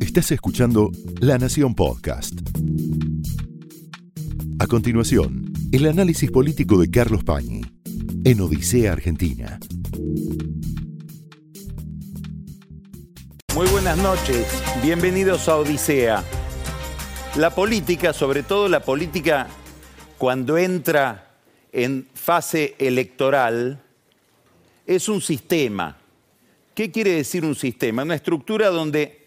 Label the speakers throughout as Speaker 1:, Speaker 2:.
Speaker 1: Estás escuchando La Nación Podcast. A continuación, el análisis político de Carlos Pañi en Odisea Argentina.
Speaker 2: Muy buenas noches, bienvenidos a Odisea. La política, sobre todo la política cuando entra en fase electoral, es un sistema. ¿Qué quiere decir un sistema? Una estructura donde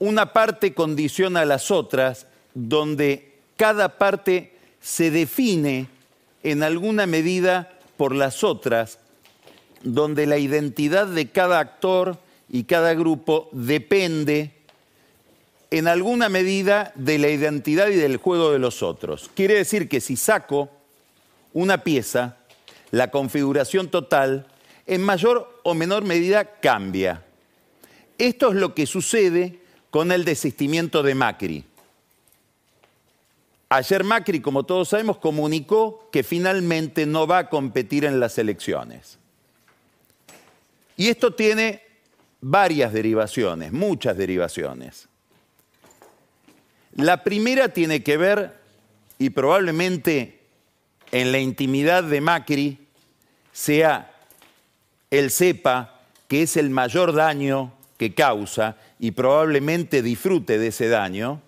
Speaker 2: una parte condiciona a las otras, donde cada parte se define en alguna medida por las otras, donde la identidad de cada actor y cada grupo depende en alguna medida de la identidad y del juego de los otros. Quiere decir que si saco una pieza, la configuración total en mayor o menor medida cambia. Esto es lo que sucede con el desistimiento de Macri. Ayer Macri, como todos sabemos, comunicó que finalmente no va a competir en las elecciones. Y esto tiene varias derivaciones, muchas derivaciones. La primera tiene que ver, y probablemente en la intimidad de Macri sea él sepa que es el mayor daño que causa y probablemente disfrute de ese daño,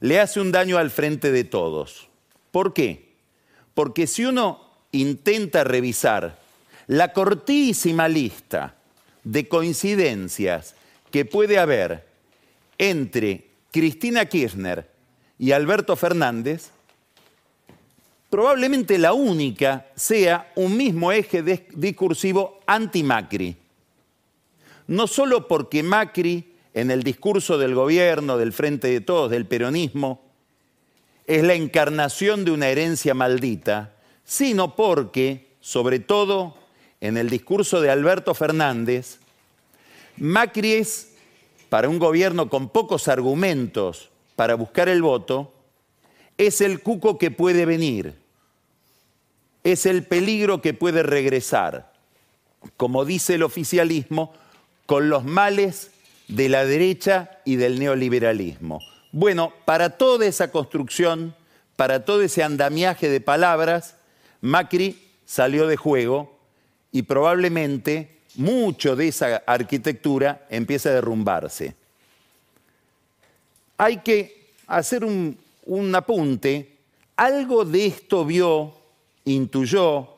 Speaker 2: le hace un daño al frente de todos. ¿Por qué? Porque si uno intenta revisar la cortísima lista de coincidencias que puede haber entre Cristina Kirchner y Alberto Fernández, probablemente la única sea un mismo eje discursivo anti-Macri. No solo porque Macri, en el discurso del gobierno, del Frente de Todos, del peronismo, es la encarnación de una herencia maldita, sino porque, sobre todo en el discurso de Alberto Fernández, Macri es, para un gobierno con pocos argumentos para buscar el voto, es el cuco que puede venir, es el peligro que puede regresar, como dice el oficialismo, con los males de la derecha y del neoliberalismo. Bueno, para toda esa construcción, para todo ese andamiaje de palabras, Macri salió de juego y probablemente mucho de esa arquitectura empieza a derrumbarse. Hay que hacer un, un apunte. Algo de esto vio intuyó,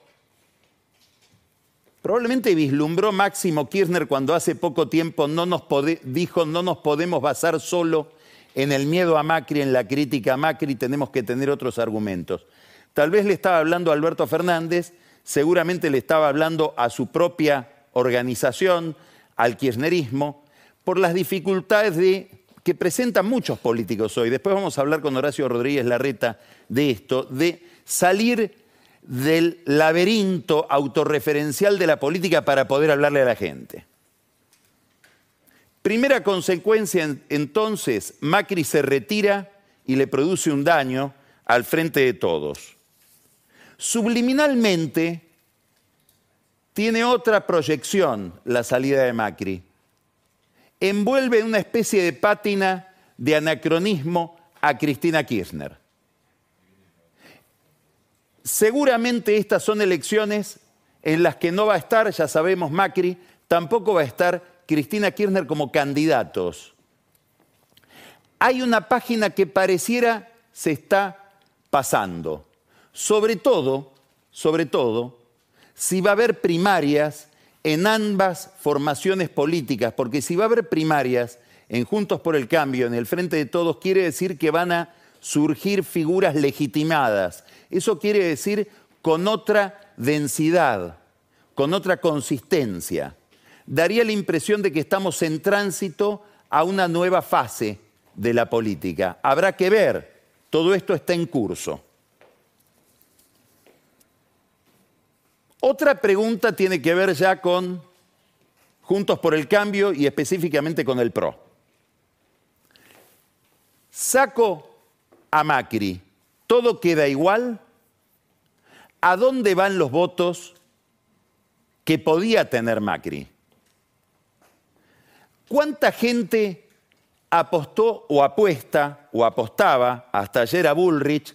Speaker 2: probablemente vislumbró Máximo Kirchner cuando hace poco tiempo no nos dijo no nos podemos basar solo en el miedo a Macri, en la crítica a Macri, tenemos que tener otros argumentos. Tal vez le estaba hablando a Alberto Fernández, seguramente le estaba hablando a su propia organización, al kirchnerismo, por las dificultades de, que presentan muchos políticos hoy. Después vamos a hablar con Horacio Rodríguez Larreta de esto, de salir del laberinto autorreferencial de la política para poder hablarle a la gente. Primera consecuencia, entonces, Macri se retira y le produce un daño al frente de todos. Subliminalmente, tiene otra proyección la salida de Macri. Envuelve una especie de pátina de anacronismo a Cristina Kirchner. Seguramente estas son elecciones en las que no va a estar, ya sabemos, Macri, tampoco va a estar Cristina Kirchner como candidatos. Hay una página que pareciera se está pasando. Sobre todo, sobre todo, si va a haber primarias en ambas formaciones políticas, porque si va a haber primarias en Juntos por el Cambio, en el Frente de Todos, quiere decir que van a surgir figuras legitimadas. Eso quiere decir con otra densidad, con otra consistencia. Daría la impresión de que estamos en tránsito a una nueva fase de la política. Habrá que ver, todo esto está en curso. Otra pregunta tiene que ver ya con Juntos por el Cambio y específicamente con el PRO. Saco a Macri, todo queda igual, ¿a dónde van los votos que podía tener Macri? ¿Cuánta gente apostó o apuesta o apostaba hasta ayer a Bullrich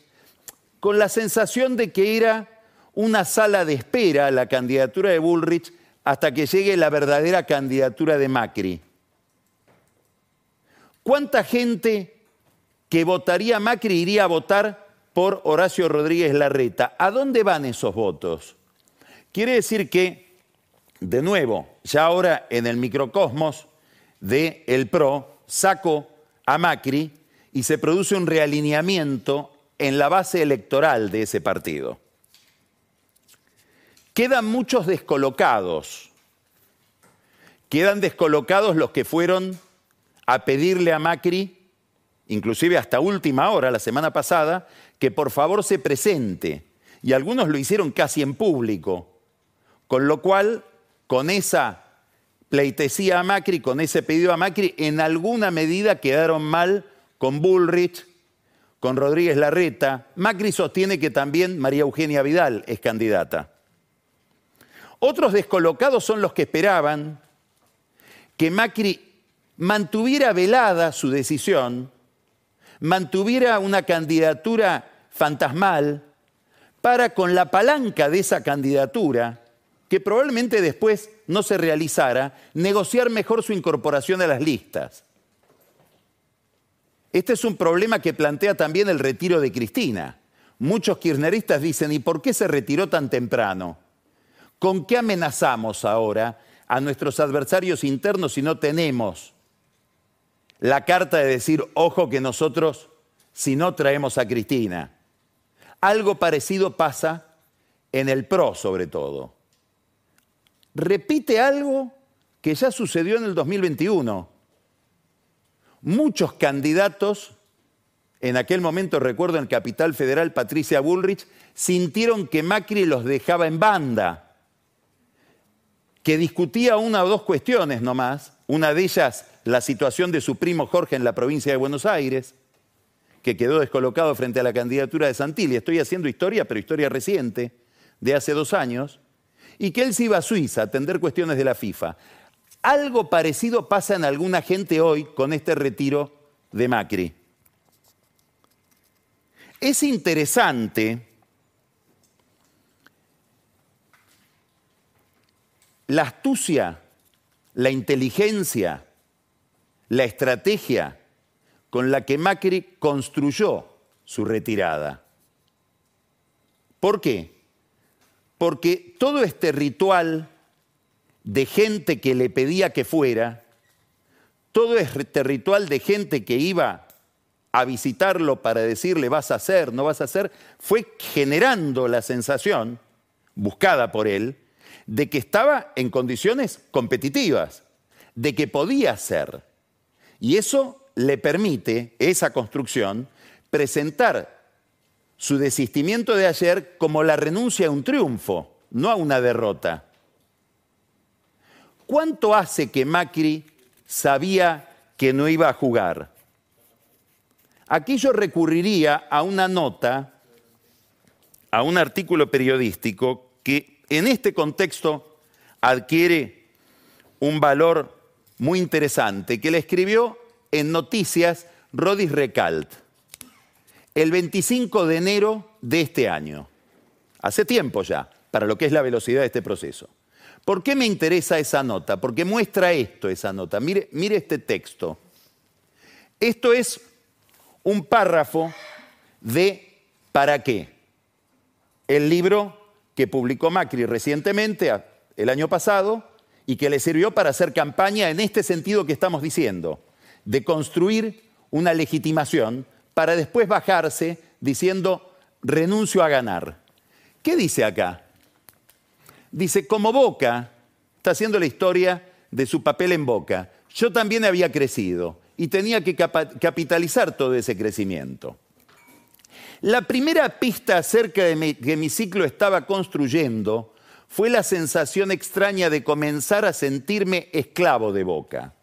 Speaker 2: con la sensación de que era una sala de espera la candidatura de Bullrich hasta que llegue la verdadera candidatura de Macri? ¿Cuánta gente que votaría Macri iría a votar por Horacio Rodríguez Larreta? ¿A dónde van esos votos? Quiere decir que, de nuevo, ya ahora en el microcosmos de el PRO, saco a Macri y se produce un realineamiento en la base electoral de ese partido. Quedan muchos descolocados. Quedan descolocados los que fueron a pedirle a Macri, inclusive hasta última hora, la semana pasada, que por favor se presente. Y algunos lo hicieron casi en público. Con lo cual, con esa pleitesía a Macri, con ese pedido a Macri, en alguna medida quedaron mal con Bullrich, con Rodríguez Larreta. Macri sostiene que también María Eugenia Vidal es candidata. Otros descolocados son los que esperaban que Macri mantuviera velada su decisión, mantuviera una candidatura fantasmal para con la palanca de esa candidatura, que probablemente después no se realizara, negociar mejor su incorporación a las listas. Este es un problema que plantea también el retiro de Cristina. Muchos kirchneristas dicen, ¿y por qué se retiró tan temprano? ¿Con qué amenazamos ahora a nuestros adversarios internos si no tenemos la carta de decir, ojo que nosotros, si no traemos a Cristina. Algo parecido pasa en el PRO sobre todo. Repite algo que ya sucedió en el 2021. Muchos candidatos, en aquel momento recuerdo en Capital Federal Patricia Bullrich, sintieron que Macri los dejaba en banda, que discutía una o dos cuestiones nomás, una de ellas la situación de su primo Jorge en la provincia de Buenos Aires, que quedó descolocado frente a la candidatura de Santilli. Estoy haciendo historia, pero historia reciente, de hace dos años, y que él se iba a Suiza a atender cuestiones de la FIFA. Algo parecido pasa en alguna gente hoy con este retiro de Macri. Es interesante la astucia, la inteligencia, la estrategia con la que Macri construyó su retirada. ¿Por qué? Porque todo este ritual de gente que le pedía que fuera, todo este ritual de gente que iba a visitarlo para decirle vas a hacer, no vas a hacer, fue generando la sensación, buscada por él, de que estaba en condiciones competitivas, de que podía ser. Y eso le permite, esa construcción, presentar su desistimiento de ayer como la renuncia a un triunfo, no a una derrota. ¿Cuánto hace que Macri sabía que no iba a jugar? Aquí yo recurriría a una nota, a un artículo periodístico que en este contexto adquiere un valor muy interesante que le escribió en Noticias Rodis Recalt el 25 de enero de este año. Hace tiempo ya, para lo que es la velocidad de este proceso. ¿Por qué me interesa esa nota? Porque muestra esto, esa nota. Mire, mire este texto. Esto es un párrafo de ¿Para qué? El libro que publicó Macri recientemente, el año pasado, y que le sirvió para hacer campaña en este sentido que estamos diciendo, de construir una legitimación para después bajarse diciendo renuncio a ganar. ¿Qué dice acá? Dice, como Boca, está haciendo la historia de su papel en Boca, yo también había crecido y tenía que capitalizar todo ese crecimiento. La primera pista acerca de que mi ciclo estaba construyendo fue la sensación extraña de comenzar a sentirme esclavo de Boca.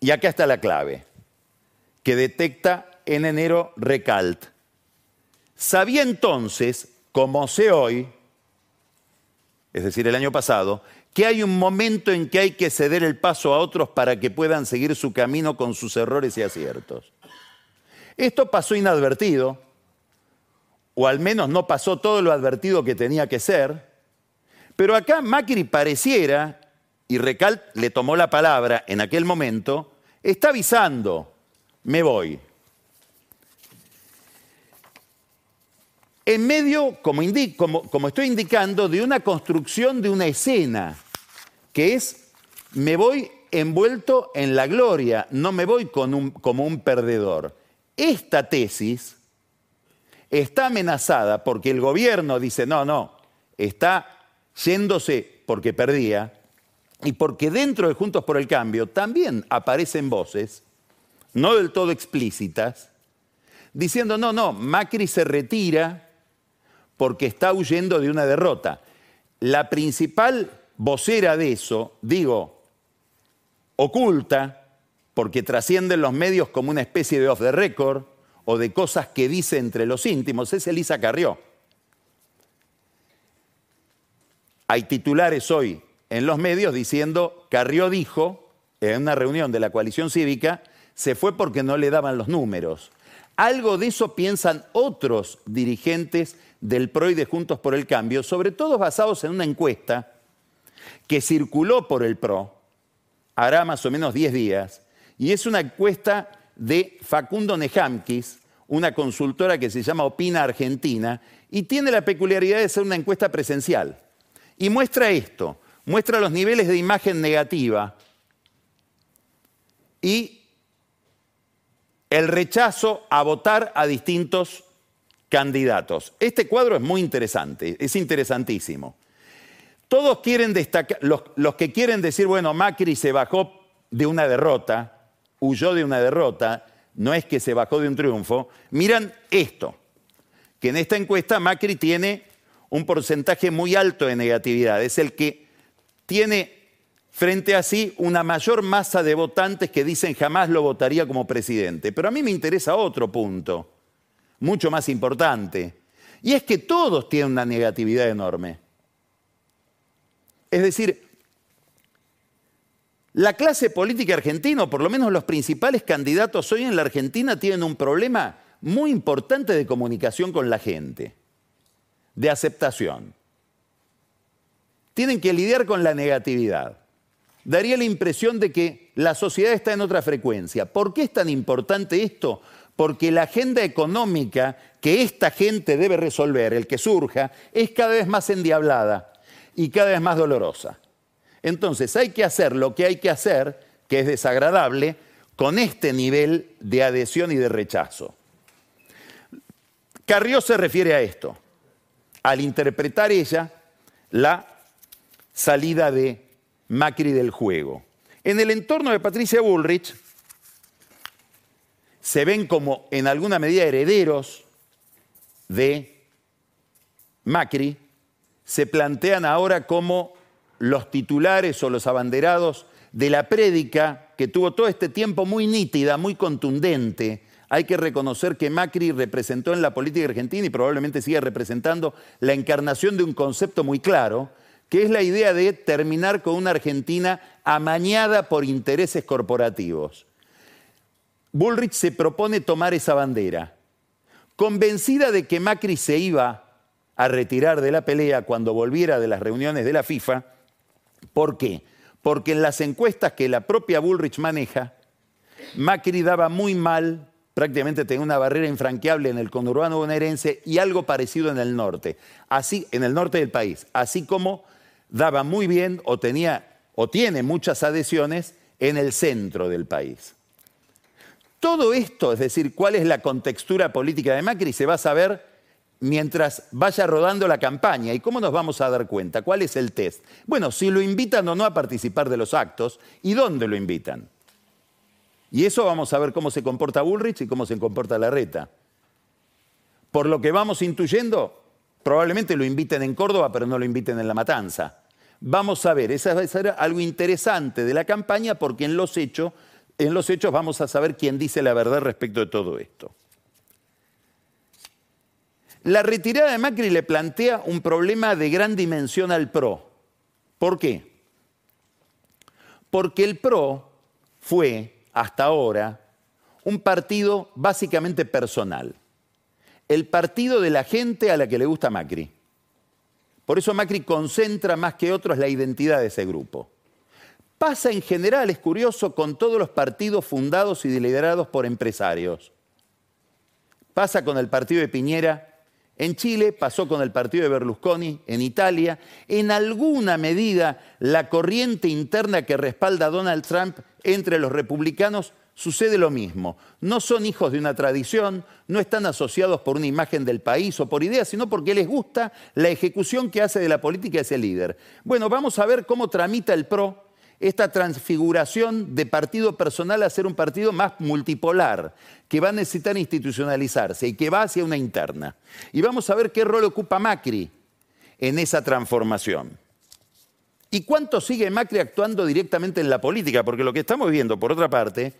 Speaker 2: Y acá está la clave, que detecta en enero Recalt. Sabía entonces, como sé hoy, es decir, el año pasado, que hay un momento en que hay que ceder el paso a otros para que puedan seguir su camino con sus errores y aciertos. Esto pasó inadvertido, o al menos no pasó todo lo advertido que tenía que ser, pero acá Macri pareciera, y Recal le tomó la palabra en aquel momento, está avisando, me voy. en medio, como, estoy indicando, de una construcción de una escena, que es, me voy envuelto en la gloria, no me voy como un perdedor. Esta tesis está amenazada porque el gobierno dice, no, no, está yéndose porque perdía, y porque dentro de Juntos por el Cambio también aparecen voces, no del todo explícitas, diciendo, no, no, Macri se retira porque está huyendo de una derrota. La principal vocera de eso, digo, oculta, porque trascienden los medios como una especie de off the record o de cosas que dice entre los íntimos, es Elisa Carrió. Hay titulares hoy en los medios diciendo, Carrió dijo, en una reunión de la coalición cívica, se fue porque no le daban los números. Algo de eso piensan otros dirigentes del PRO y de Juntos por el Cambio, sobre todo basados en una encuesta que circuló por el PRO, hará más o menos 10 días, y es una encuesta de Facundo Nejamquis, una consultora que se llama Opina Argentina, y tiene la peculiaridad de ser una encuesta presencial. Y muestra esto, muestra los niveles de imagen negativa y el rechazo a votar a distintos candidatos. Este cuadro es muy interesante, es interesantísimo. Todos quieren destacar, los, los, que quieren decir, bueno, Macri se bajó de una derrota, huyó de una derrota, no es que se bajó de un triunfo, miran esto, que en esta encuesta Macri tiene un porcentaje muy alto de negatividad, es el que tiene frente a sí una mayor masa de votantes que dicen jamás lo votaría como presidente. Pero a mí me interesa otro punto, mucho más importante, y es que todos tienen una negatividad enorme. Es decir, la clase política argentina, o por lo menos los principales candidatos hoy en la Argentina, tienen un problema muy importante de comunicación con la gente, de aceptación. Tienen que lidiar con la negatividad daría la impresión de que la sociedad está en otra frecuencia. ¿Por qué es tan importante esto? Porque la agenda económica que esta gente debe resolver, el que surja, es cada vez más endiablada y cada vez más dolorosa. Entonces hay que hacer lo que hay que hacer, que es desagradable, con este nivel de adhesión y de rechazo. Carrió se refiere a esto, al interpretar ella la salida de Macri del juego. En el entorno de Patricia Bullrich se ven como en alguna medida herederos de Macri, se plantean ahora como los titulares o los abanderados de la prédica que tuvo todo este tiempo muy nítida, muy contundente. Hay que reconocer que Macri representó en la política argentina y probablemente sigue representando la encarnación de un concepto muy claro, que es la idea de terminar con una Argentina amañada por intereses corporativos. Bullrich se propone tomar esa bandera, convencida de que Macri se iba a retirar de la pelea cuando volviera de las reuniones de la FIFA. ¿Por qué? Porque en las encuestas que la propia Bullrich maneja, Macri daba muy mal, prácticamente tenía una barrera infranqueable en el conurbano bonaerense y algo parecido en el norte, así en el norte del país, así como daba muy bien o tenía o tiene muchas adhesiones en el centro del país. Todo esto, es decir, cuál es la contextura política de Macri, se va a saber mientras vaya rodando la campaña. ¿Y cómo nos vamos a dar cuenta? ¿Cuál es el test? Bueno, si lo invitan o no a participar de los actos y dónde lo invitan. Y eso vamos a ver cómo se comporta Bullrich y cómo se comporta Larreta. Por lo que vamos intuyendo, probablemente lo inviten en Córdoba, pero no lo inviten en La Matanza. Vamos a ver, esa va a ser algo interesante de la campaña porque en los hechos, en los hechos vamos a saber quién dice la verdad respecto de todo esto. La retirada de Macri le plantea un problema de gran dimensión al PRO. ¿Por qué? Porque el PRO fue, hasta ahora, un partido básicamente personal. El partido de la gente a la que le gusta Macri. Por eso Macri concentra más que otros la identidad de ese grupo. Pasa en general, es curioso, con todos los partidos fundados y liderados por empresarios. Pasa con el partido de Piñera en Chile, pasó con el partido de Berlusconi en Italia. En alguna medida, la corriente interna que respalda a Donald Trump entre los republicanos sucede lo mismo. No son hijos de una tradición, no están asociados por una imagen del país o por ideas, sino porque les gusta la ejecución que hace de la política ese líder. Bueno, vamos a ver cómo tramita el PRO esta transfiguración de partido personal a ser un partido más multipolar, que va a necesitar institucionalizarse y que va hacia una interna. Y vamos a ver qué rol ocupa Macri en esa transformación. ¿Y cuánto sigue Macri actuando directamente en la política? Porque lo que estamos viendo, por otra parte,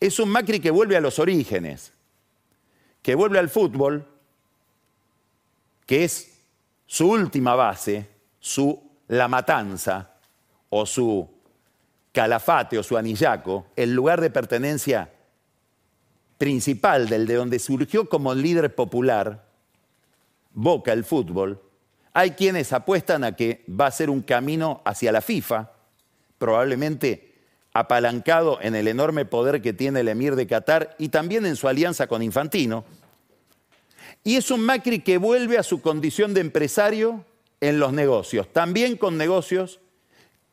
Speaker 2: es un Macri que vuelve a los orígenes, que vuelve al fútbol, que es su última base, su la matanza o su calafate o su anillaco, el lugar de pertenencia principal del de donde surgió como líder popular, Boca el fútbol, hay quienes apuestan a que va a ser un camino hacia la FIFA, probablemente apalancado en el enorme poder que tiene el emir de Qatar y también en su alianza con Infantino. Y es un Macri que vuelve a su condición de empresario en los negocios, también con negocios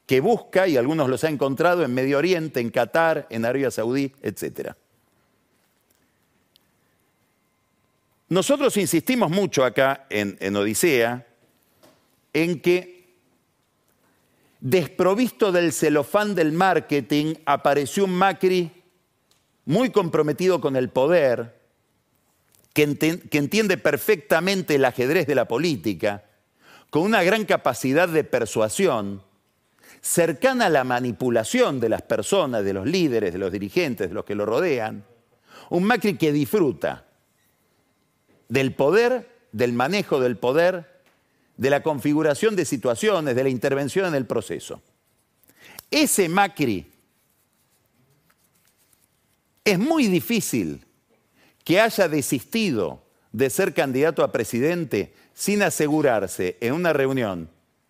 Speaker 2: que busca, y algunos los ha encontrado en Medio Oriente, en Qatar, en Arabia Saudí, etc. Nosotros insistimos mucho acá en, en Odisea en que desprovisto del celofán del marketing, apareció un Macri muy comprometido con el poder, que, entiende perfectamente el ajedrez de la política, con una gran capacidad de persuasión, cercana a la manipulación de las personas, de los líderes, de los dirigentes, de los que lo rodean, un Macri que disfruta del poder, del manejo del poder, de la configuración de situaciones, de la intervención en el proceso. Ese Macri es muy difícil que haya desistido de ser candidato a presidente sin asegurarse en una reunión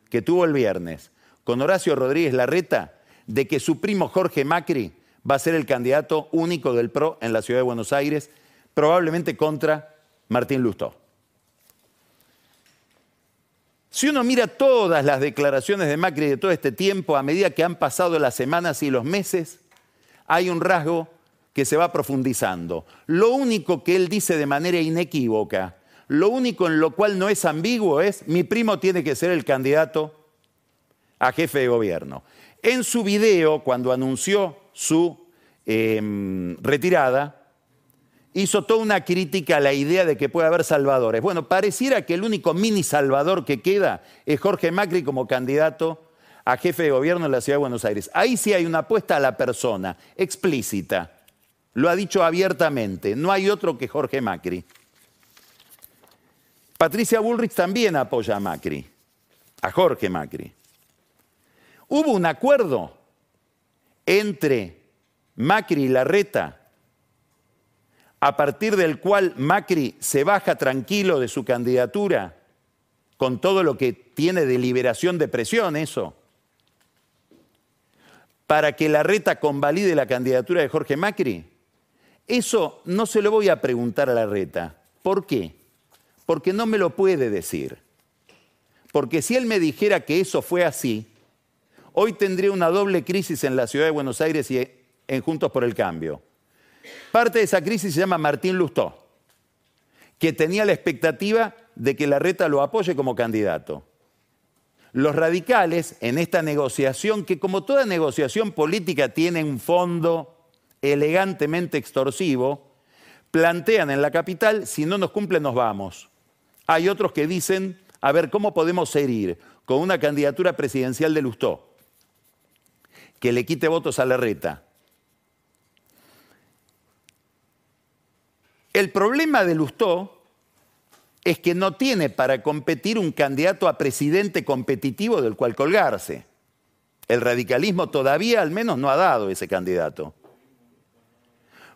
Speaker 2: que tuvo el viernes con Horacio Rodríguez Larreta de que su primo Jorge Macri va a ser el candidato único del PRO en la ciudad de Buenos Aires, probablemente contra Martín Lustó. Si uno mira todas las declaraciones de Macri de todo este tiempo, a medida que han pasado las semanas y los meses, hay un rasgo que se va profundizando. Lo único que él dice de manera inequívoca, lo único en lo cual no es ambiguo es, mi primo tiene que ser el candidato a jefe de gobierno. En su video, cuando anunció su em, retirada, hizo toda una crítica a la idea de que puede haber salvadores. Bueno, pareciera que el único mini salvador que queda es Jorge Macri como candidato a jefe de gobierno en la ciudad de Buenos Aires. Ahí sí hay una apuesta a la persona, explícita. Lo ha dicho abiertamente, no hay otro que Jorge Macri. Patricia Bullrich también apoya a Macri, a Jorge Macri. Hubo un acuerdo entre Macri y Larreta a partir del cual Macri se baja tranquilo de su candidatura, con todo lo que tiene de liberación de presión eso, para que la reta convalide la candidatura de Jorge Macri? Eso no se lo voy a preguntar a la reta. ¿Por qué? Porque no me lo puede decir. Porque si él me dijera que eso fue así, hoy tendría una doble crisis en la ciudad de Buenos Aires y en Juntos por el Cambio Parte de esa crisis se llama Martín Lustó, que tenía la expectativa de que la reta lo apoye como candidato. Los radicales, en esta negociación, que como toda negociación política tiene un fondo elegantemente extorsivo, plantean en la capital, si no nos cumple nos vamos. Hay otros que dicen, a ver, ¿cómo podemos herir con una candidatura presidencial de Lustó? Que le quite votos a la reta El problema de Lustó es que no tiene para competir un candidato a presidente competitivo del cual colgarse. El radicalismo todavía al menos no ha dado ese candidato.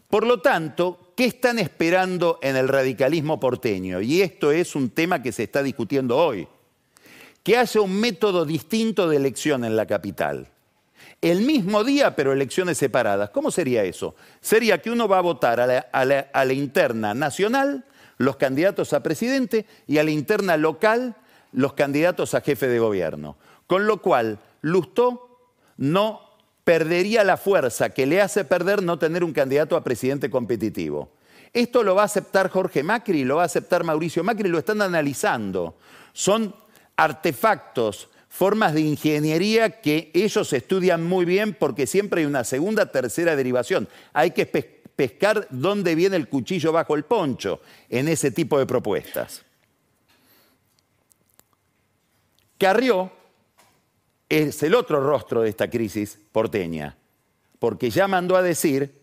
Speaker 2: Por lo tanto, ¿qué están esperando en el radicalismo porteño? Y esto es un tema que se está discutiendo hoy. Que haya un método distinto de elección en la capital. El mismo día, pero elecciones separadas. ¿Cómo sería eso? Sería que uno va a votar a la, interna nacional los candidatos a presidente y a la interna local los candidatos a jefe de gobierno. Con lo cual, Lustó no perdería la fuerza que le hace perder no tener un candidato a presidente competitivo. Esto lo va a aceptar Jorge Macri, lo va a aceptar Mauricio Macri, lo están analizando. Son artefactos, formas de ingeniería que ellos estudian muy bien porque siempre hay una segunda, tercera derivación. Hay que pescar dónde viene el cuchillo bajo el poncho en ese tipo de propuestas. Carrió es el otro rostro de esta crisis porteña, porque ya mandó a decir,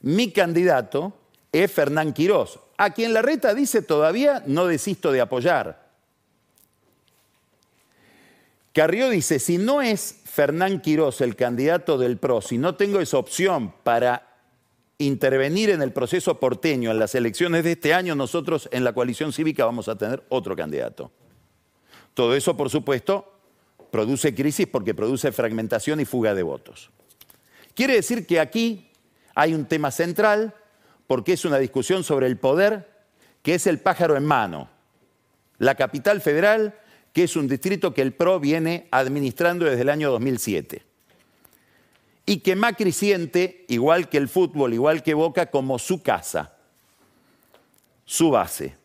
Speaker 2: mi candidato es Fernán Quirós, a quien la reta dice todavía no desisto de apoyar. Carrió dice, si no es Fernán Quirós el candidato del PRO, si no tengo esa opción para intervenir en el proceso porteño en las elecciones de este año, nosotros en la coalición cívica vamos a tener otro candidato. Todo eso, por supuesto, produce crisis porque produce fragmentación y fuga de votos. Quiere decir que aquí hay un tema central porque es una discusión sobre el poder que es el pájaro en mano. La capital federal, que es un distrito que el PRO viene administrando desde el año 2007. Y que Macri siente, igual que el fútbol, igual que Boca, como su casa, su base.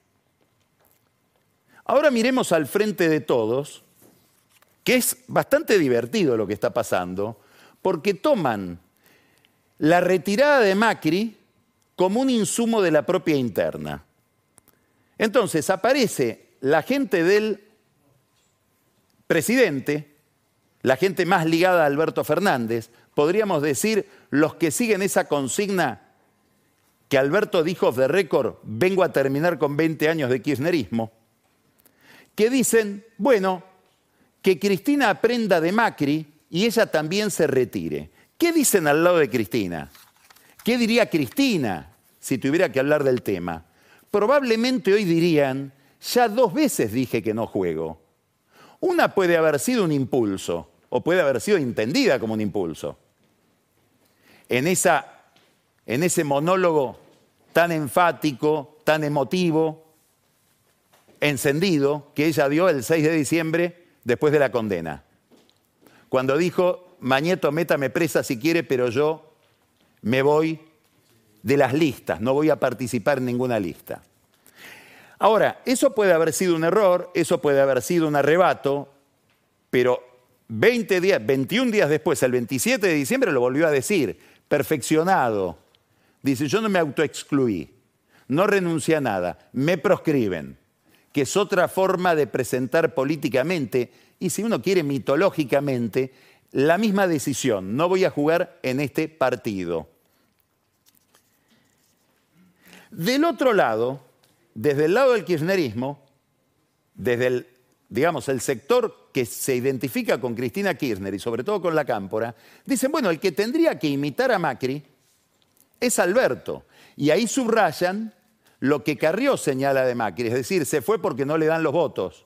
Speaker 2: Ahora miremos al frente de todos que es bastante divertido lo que está pasando, porque toman la retirada de Macri como un insumo de la propia interna. Entonces aparece la gente del presidente, la gente más ligada a Alberto Fernández, podríamos decir los que siguen esa consigna que Alberto dijo de récord, vengo a terminar con 20 años de kirchnerismo, que dicen, bueno, que Cristina aprenda de Macri y ella también se retire. ¿Qué dicen al lado de Cristina? ¿Qué diría Cristina si tuviera que hablar del tema? Probablemente hoy dirían, ya dos veces dije que no juego. Una puede haber sido un impulso o puede haber sido entendida como un impulso. En, esa, en ese monólogo tan enfático, tan emotivo, encendido, que ella dio el 6 de diciembre después de la condena. Cuando dijo, Mañeto, métame presa si quiere, pero yo me voy de las listas, no voy a participar en ninguna lista. Ahora, eso puede haber sido un error, eso puede haber sido un arrebato, pero 20 días, 21 días después, el 27 de diciembre, lo volvió a decir, perfeccionado. Dice, yo no me autoexcluí, no renuncié a nada, me proscriben que es otra forma de presentar políticamente y si uno quiere mitológicamente, la misma decisión, no voy a jugar en este partido. Del otro lado, desde el lado del kirchnerismo, desde el, digamos, el sector que se identifica con Cristina Kirchner y sobre todo con la Cámpora, dicen, bueno, el que tendría que imitar a Macri es Alberto. Y ahí subrayan lo que Carrió señala de Macri, es decir, se fue porque no le dan los votos.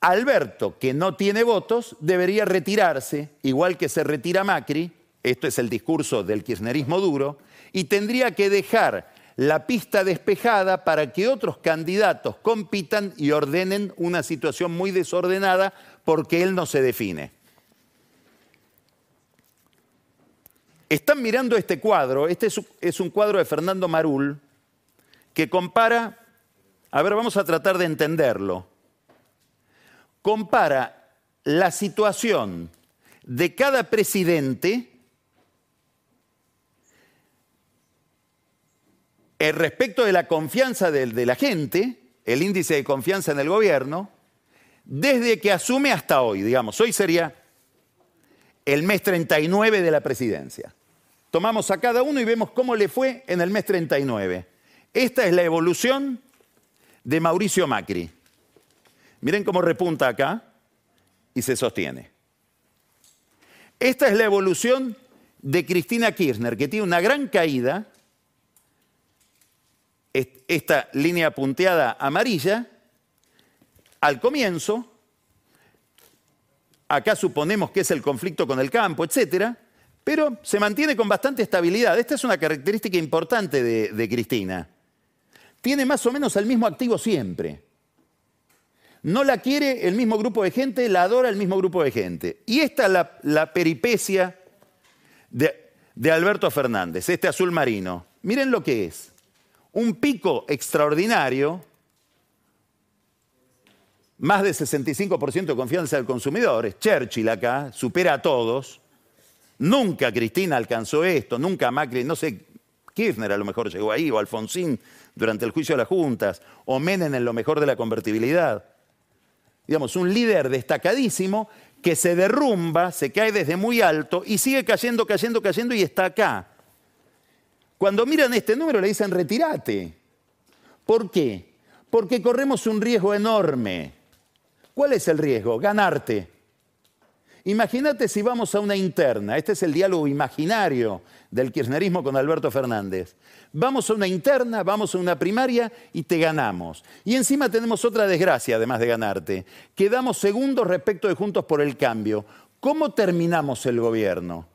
Speaker 2: Alberto, que no tiene votos, debería retirarse, igual que se retira Macri, esto es el discurso del kirchnerismo duro, y tendría que dejar la pista despejada para que otros candidatos compitan y ordenen una situación muy desordenada porque él no se define. Están mirando este cuadro, este es un cuadro de Fernando Marul, que compara, a ver, vamos a tratar de entenderlo, compara la situación de cada presidente respecto de la confianza de, de, la gente, el índice de confianza en el gobierno, desde que asume hasta hoy, digamos, hoy sería el mes 39 de la presidencia. Tomamos a cada uno y vemos cómo le fue en el mes 39. Esta es la evolución de Mauricio Macri. Miren cómo repunta acá. y se sostiene. Esta es la evolución de Cristina Kirchner, que tiene una gran caída, esta línea punteada amarilla, al comienzo, acá suponemos que es el conflicto con el campo, etcétera, pero se mantiene con bastante estabilidad. Esta es una característica importante de, Cristina. Tiene más o menos el mismo activo siempre. No la quiere el mismo grupo de gente, la adora el mismo grupo de gente. Y esta es la, peripecia de Alberto Fernández, este azul marino. Miren lo que es. Un pico extraordinario, más de 65% de confianza del consumidor, es Churchill acá, supera a todos. Nunca Cristina alcanzó esto, nunca Macri, no sé, Kirchner a lo mejor llegó ahí, o Alfonsín durante el juicio de las juntas, o Menem en lo mejor de la convertibilidad digamos, un líder destacadísimo que se derrumba, se cae desde muy alto y sigue cayendo, cayendo, cayendo y está acá. Cuando miran este número le dicen retírate. ¿Por qué? Porque corremos un riesgo enorme. ¿Cuál es el riesgo? Ganarte. Imagínate si vamos a una interna, este es el diálogo imaginario del kirchnerismo con Alberto Fernández. Vamos a una interna, vamos a una primaria y te ganamos. Y encima tenemos otra desgracia, además de ganarte. Quedamos segundos respecto de Juntos por el Cambio. ¿Cómo terminamos el gobierno?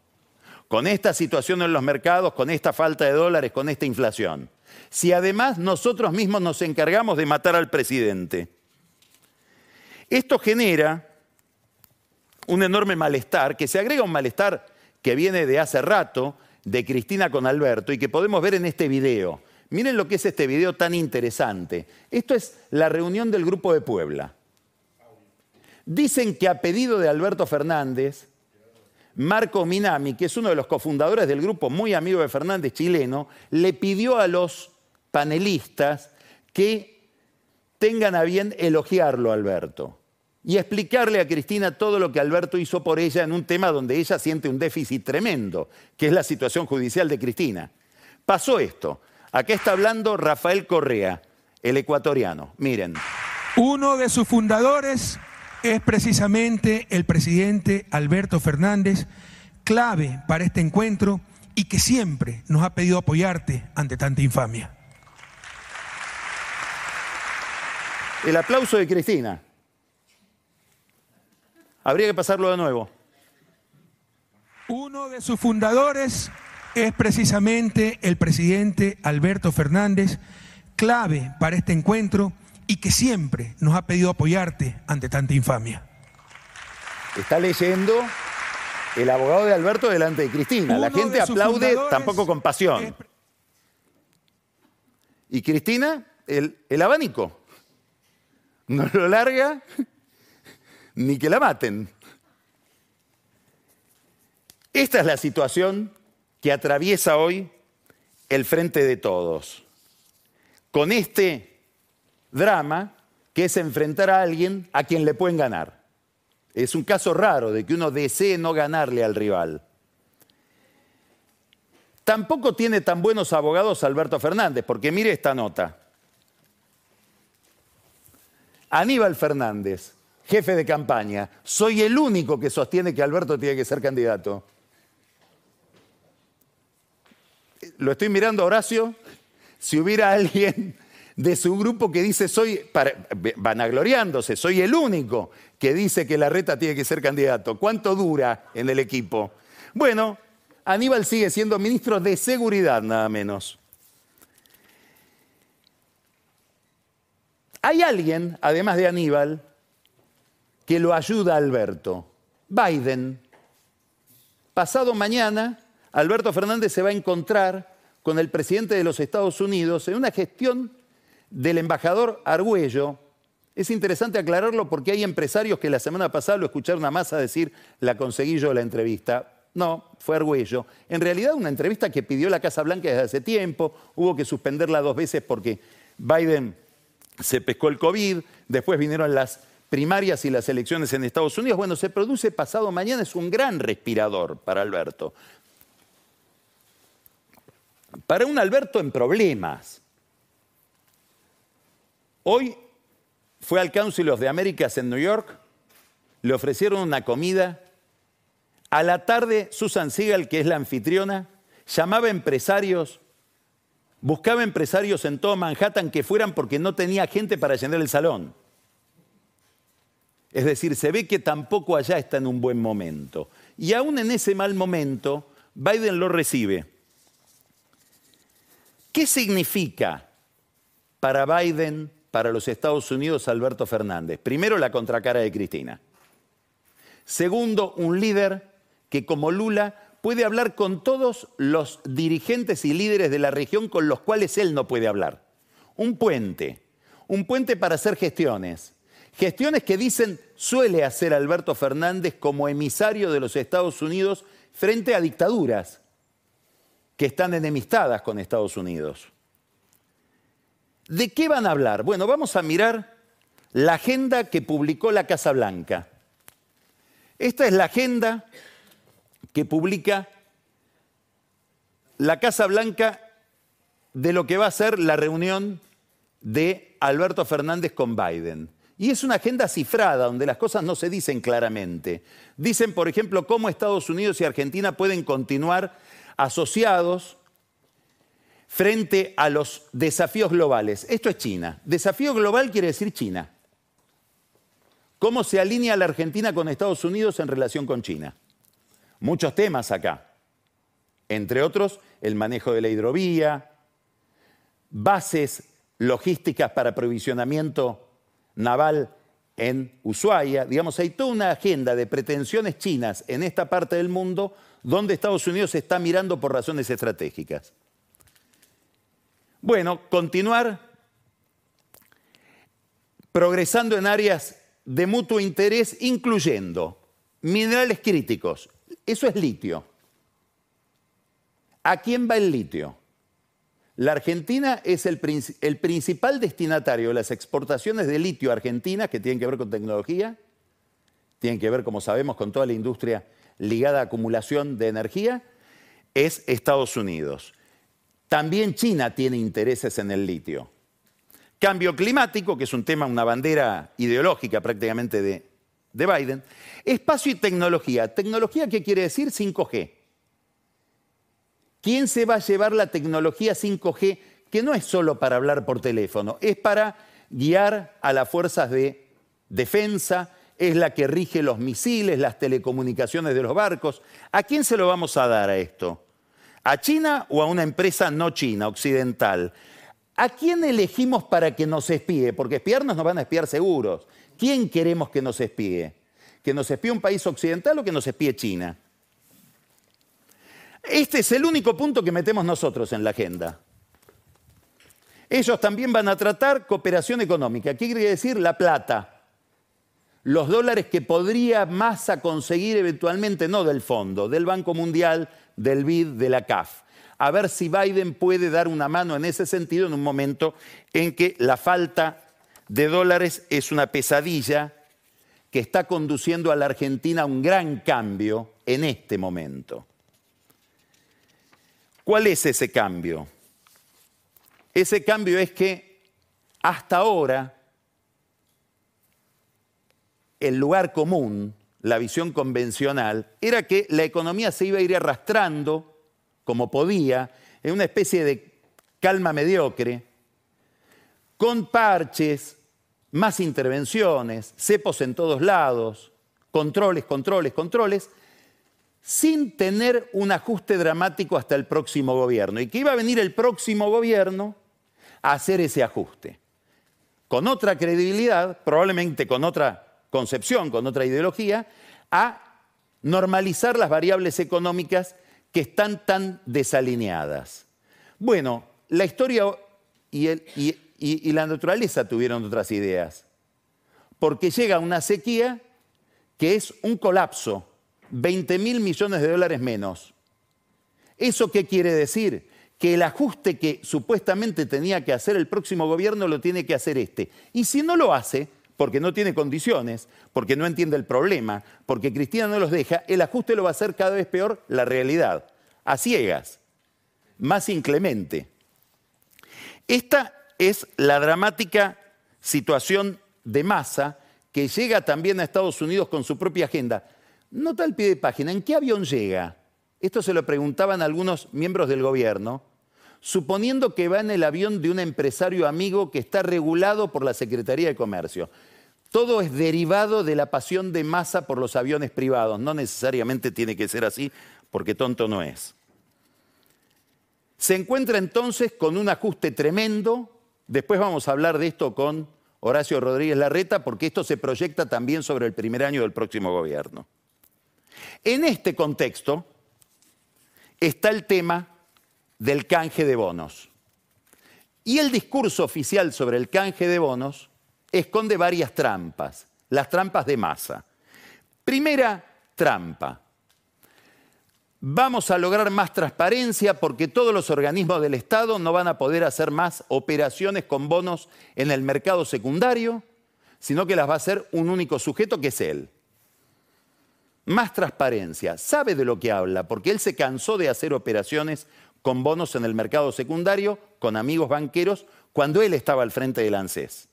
Speaker 2: Con esta situación en los mercados, con esta falta de dólares, con esta inflación. Si además nosotros mismos nos encargamos de matar al presidente. Esto genera un enorme malestar, que se agrega un malestar que viene de hace rato, de Cristina con Alberto, y que podemos ver en este video. Miren lo que es este video tan interesante. Esto es la reunión del Grupo de Puebla. Dicen que a pedido de Alberto Fernández, Marco Minami, que es uno de los cofundadores del grupo, muy amigo de Fernández chileno, le pidió a los panelistas que tengan a bien elogiarlo, Alberto y explicarle a Cristina todo lo que Alberto hizo por ella en un tema donde ella siente un déficit tremendo, que es la situación judicial de Cristina. Pasó esto. Aquí está hablando Rafael Correa, el ecuatoriano. Miren.
Speaker 3: Uno de sus fundadores es precisamente el presidente Alberto Fernández, clave para este encuentro y que siempre nos ha pedido apoyarte ante tanta infamia.
Speaker 2: El aplauso de Cristina. Habría que pasarlo de nuevo.
Speaker 3: Uno de sus fundadores es precisamente el presidente Alberto Fernández, clave para este encuentro y que siempre nos ha pedido apoyarte ante tanta infamia.
Speaker 2: Está leyendo el abogado de Alberto delante de Cristina. La gente aplaude tampoco con pasión. Y Cristina, el, el abanico. No lo larga ni que la maten. Esta es la situación que atraviesa hoy el frente de todos. Con este drama que es enfrentar a alguien a quien le pueden ganar. Es un caso raro de que uno desee no ganarle al rival. Tampoco tiene tan buenos abogados Alberto Fernández, porque mire esta nota. Aníbal Fernández, jefe de campaña. Soy el único que sostiene que Alberto tiene que ser candidato. Lo estoy mirando, Horacio. Si hubiera alguien de su grupo que dice, soy, vanagloriándose, soy el único que dice que la reta tiene que ser candidato. ¿Cuánto dura en el equipo? Bueno, Aníbal sigue siendo ministro de Seguridad, nada menos. Hay alguien, además de Aníbal, que lo ayuda a Alberto. Biden. Pasado mañana, Alberto Fernández se va a encontrar con el presidente de los Estados Unidos en una gestión del embajador Argüello. Es interesante aclararlo porque hay empresarios que la semana pasada lo escucharon a Massa decir, la conseguí yo la entrevista. No, fue Argüello. En realidad una entrevista que pidió la Casa Blanca desde hace tiempo, hubo que suspenderla dos veces porque Biden se pescó el COVID, después vinieron las primarias y las elecciones en Estados Unidos, bueno, se produce pasado mañana, es un gran respirador para Alberto. Para un Alberto en problemas. Hoy fue al Council of the Americas en New York le ofrecieron una comida. A la tarde, Susan Siegel, que es la anfitriona, llamaba empresarios, buscaba empresarios en todo Manhattan que fueran porque no tenía gente para llenar el salón. Es decir, se ve que tampoco allá está en un buen momento. Y aún en ese mal momento, Biden lo recibe. ¿Qué significa para Biden, para los Estados Unidos, Alberto Fernández? Primero, la contracara de Cristina. Segundo, un líder que como Lula puede hablar con todos los dirigentes y líderes de la región con los cuales él no puede hablar. Un puente, un puente para hacer gestiones. Gestiones que dicen suele hacer Alberto Fernández como emisario de los Estados Unidos frente a dictaduras que están enemistadas con Estados Unidos. ¿De qué van a hablar? Bueno, vamos a mirar la agenda que publicó la Casa Blanca. Esta es la agenda que publica la Casa Blanca de lo que va a ser la reunión de Alberto Fernández con Biden. Y es una agenda cifrada, donde las cosas no se dicen claramente. Dicen, por ejemplo, cómo Estados Unidos y Argentina pueden continuar asociados frente a los desafíos globales. Esto es China. Desafío global quiere decir China. ¿Cómo se alinea la Argentina con Estados Unidos en relación con China? Muchos temas acá. Entre otros, el manejo de la hidrovía, bases logísticas para aprovisionamiento naval en Ushuaia. Digamos, hay toda una agenda de pretensiones chinas en esta parte del mundo donde Estados Unidos está mirando por razones estratégicas. Bueno, continuar progresando en áreas de mutuo interés, incluyendo minerales críticos. Eso es litio. ¿A quién va el litio? La Argentina es el, principal destinatario de las exportaciones de litio a Argentina, que tienen que ver con tecnología, tienen que ver, como sabemos, con toda la industria ligada a acumulación de energía, es Estados Unidos. También China tiene intereses en el litio. Cambio climático, que es un tema, una bandera ideológica prácticamente de, de Biden. Espacio y tecnología. ¿Tecnología qué quiere decir? 5G. ¿Quién se va a llevar la tecnología 5G? Que no es solo para hablar por teléfono, es para guiar a las fuerzas de defensa, es la que rige los misiles, las telecomunicaciones de los barcos. ¿A quién se lo vamos a dar a esto? ¿A China o a una empresa no china, occidental? ¿A quién elegimos para que nos espíe? Porque espiarnos nos van a espiar seguros. ¿Quién queremos que nos espíe? ¿Que nos espíe un país occidental o que nos espíe China? Este es el único punto que metemos nosotros en la agenda. Ellos también van a tratar cooperación económica. ¿Qué quiere decir? La plata. Los dólares que podría Massa conseguir eventualmente, no del fondo, del Banco Mundial, del BID, de la CAF. A ver si Biden puede dar una mano en ese sentido en un momento en que la falta de dólares es una pesadilla que está conduciendo a la Argentina a un gran cambio en este momento. ¿Cuál es ese cambio? Ese cambio es que hasta ahora el lugar común, la visión convencional, era que la economía se iba a ir arrastrando como podía, en una especie de calma mediocre, con parches, más intervenciones, cepos en todos lados, controles, controles, controles, sin tener un ajuste dramático hasta el próximo gobierno y que iba a venir el próximo gobierno a hacer ese ajuste. Con otra credibilidad, probablemente con otra concepción, con otra ideología, a normalizar las variables económicas que están tan desalineadas. Bueno, la historia y, y la naturaleza tuvieron otras ideas, porque llega una sequía que es un colapso 20 mil millones de dólares menos. ¿Eso qué quiere decir? Que el ajuste que supuestamente tenía que hacer el próximo gobierno lo tiene que hacer este. Y si no lo hace, porque no tiene condiciones, porque no entiende el problema, porque Cristina no los deja, el ajuste lo va a hacer cada vez peor la realidad, a ciegas, más inclemente. Esta es la dramática situación de masa que llega también a Estados Unidos con su propia agenda. Nota al pie de página, ¿en qué avión llega? Esto se lo preguntaban algunos miembros del gobierno, suponiendo que va en el avión de un empresario amigo que está regulado por la Secretaría de Comercio. Todo es derivado de la pasión de masa por los aviones privados. No necesariamente tiene que ser así, porque tonto no es. Se encuentra entonces con un ajuste tremendo. Después vamos a hablar de esto con Horacio Rodríguez Larreta, porque esto se proyecta también sobre el primer año del próximo gobierno. En este contexto está el tema del canje de bonos. Y el discurso oficial sobre el canje de bonos esconde varias trampas, las trampas de masa. Primera trampa. Vamos a lograr más transparencia porque todos los organismos del Estado no van a poder hacer más operaciones con bonos en el mercado secundario, sino que las va a hacer un único sujeto que es él. Más transparencia. Sabe de lo que habla porque él se cansó de hacer operaciones con bonos en el mercado secundario, con amigos banqueros, cuando él estaba al frente del ANSES.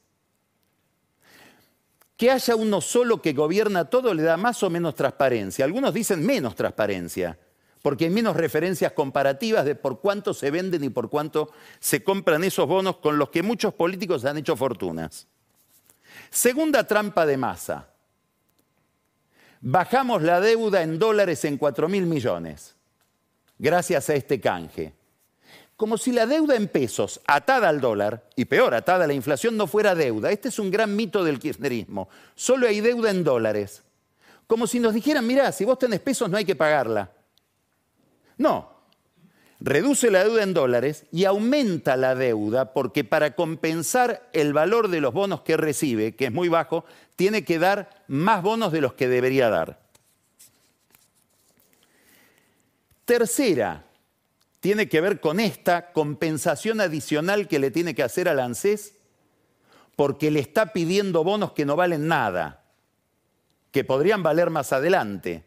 Speaker 2: Que haya uno solo que gobierna todo le da más o menos transparencia. Algunos dicen menos transparencia, porque hay menos referencias comparativas de por cuánto se venden y por cuánto se compran esos bonos con los que muchos políticos han hecho fortunas. Segunda trampa de masa. Bajamos la deuda en dólares en 4 mil millones gracias a este canje. Como si la deuda en pesos, atada al dólar, y peor, atada a la inflación, no fuera deuda. Este es un gran mito del kirchnerismo. Solo hay deuda en dólares. Como si nos dijeran, mirá, si vos tenés pesos no hay que pagarla. No, reduce la deuda en dólares y aumenta la deuda porque para compensar el valor de los bonos que recibe, que es muy bajo, tiene que dar más bonos de los que debería dar. Tercera, tiene que ver con esta compensación adicional que le tiene que hacer al ANSES porque le está pidiendo bonos que no valen nada, que podrían valer más adelante.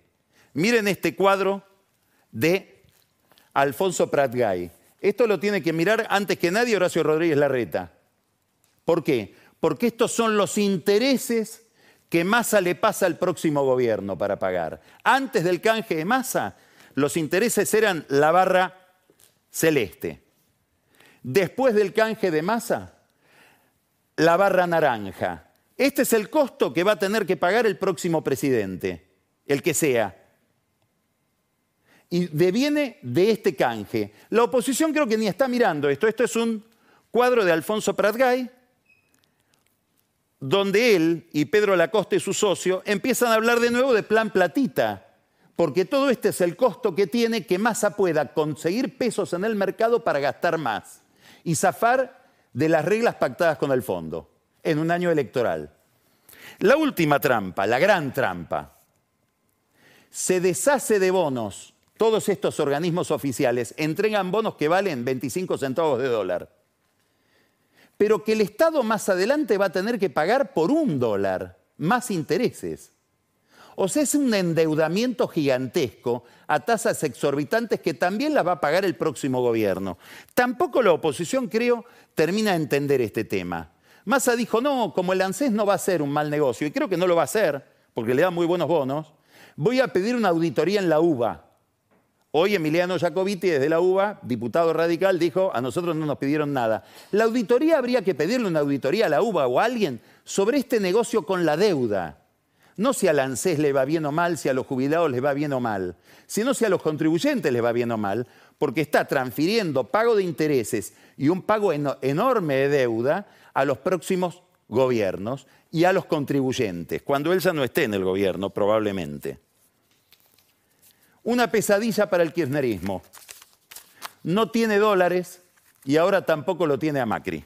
Speaker 2: Miren este cuadro de Alfonso Pratgay. Esto lo tiene que mirar antes que nadie Horacio Rodríguez Larreta. ¿Por qué? Porque estos son los intereses que Massa le pasa al próximo gobierno para pagar. Antes del canje de Massa, los intereses eran la barra celeste. Después del canje de masa, la barra naranja. Este es el costo que va a tener que pagar el próximo presidente, el que sea. Y deviene de este canje. La oposición creo que ni está mirando esto. Esto es un cuadro de Alfonso Pratgay, donde él y Pedro Lacoste, su socio, empiezan a hablar de nuevo de plan platita porque todo este es el costo que tiene que Massa pueda conseguir pesos en el mercado para gastar más y zafar de las reglas pactadas con el fondo en un año electoral. La última trampa, la gran trampa, se deshace de bonos. Todos estos organismos oficiales entregan bonos que valen 25 centavos de dólar, pero que el Estado más adelante va a tener que pagar por un dólar más intereses. O sea, es un endeudamiento gigantesco a tasas exorbitantes que también las va a pagar el próximo gobierno. Tampoco la oposición, creo, termina de entender este tema. Massa dijo, no, como el ANSES no va a ser un mal negocio, y creo que no lo va a hacer, porque le da muy buenos bonos, voy a pedir una auditoría en la UBA. Hoy Emiliano Jacobiti, desde la UBA, diputado radical, dijo, a nosotros no nos pidieron nada. La auditoría habría que pedirle una auditoría a la UBA o a alguien sobre este negocio con la deuda. No si al ANSES le va bien o mal, si a los jubilados les va bien o mal, sino si a los contribuyentes les va bien o mal, porque está transfiriendo pago de intereses y un pago enorme de deuda a los próximos gobiernos y a los contribuyentes, cuando él ya no esté en el gobierno, probablemente. Una pesadilla para el kirchnerismo. No tiene dólares y ahora tampoco lo tiene a Macri.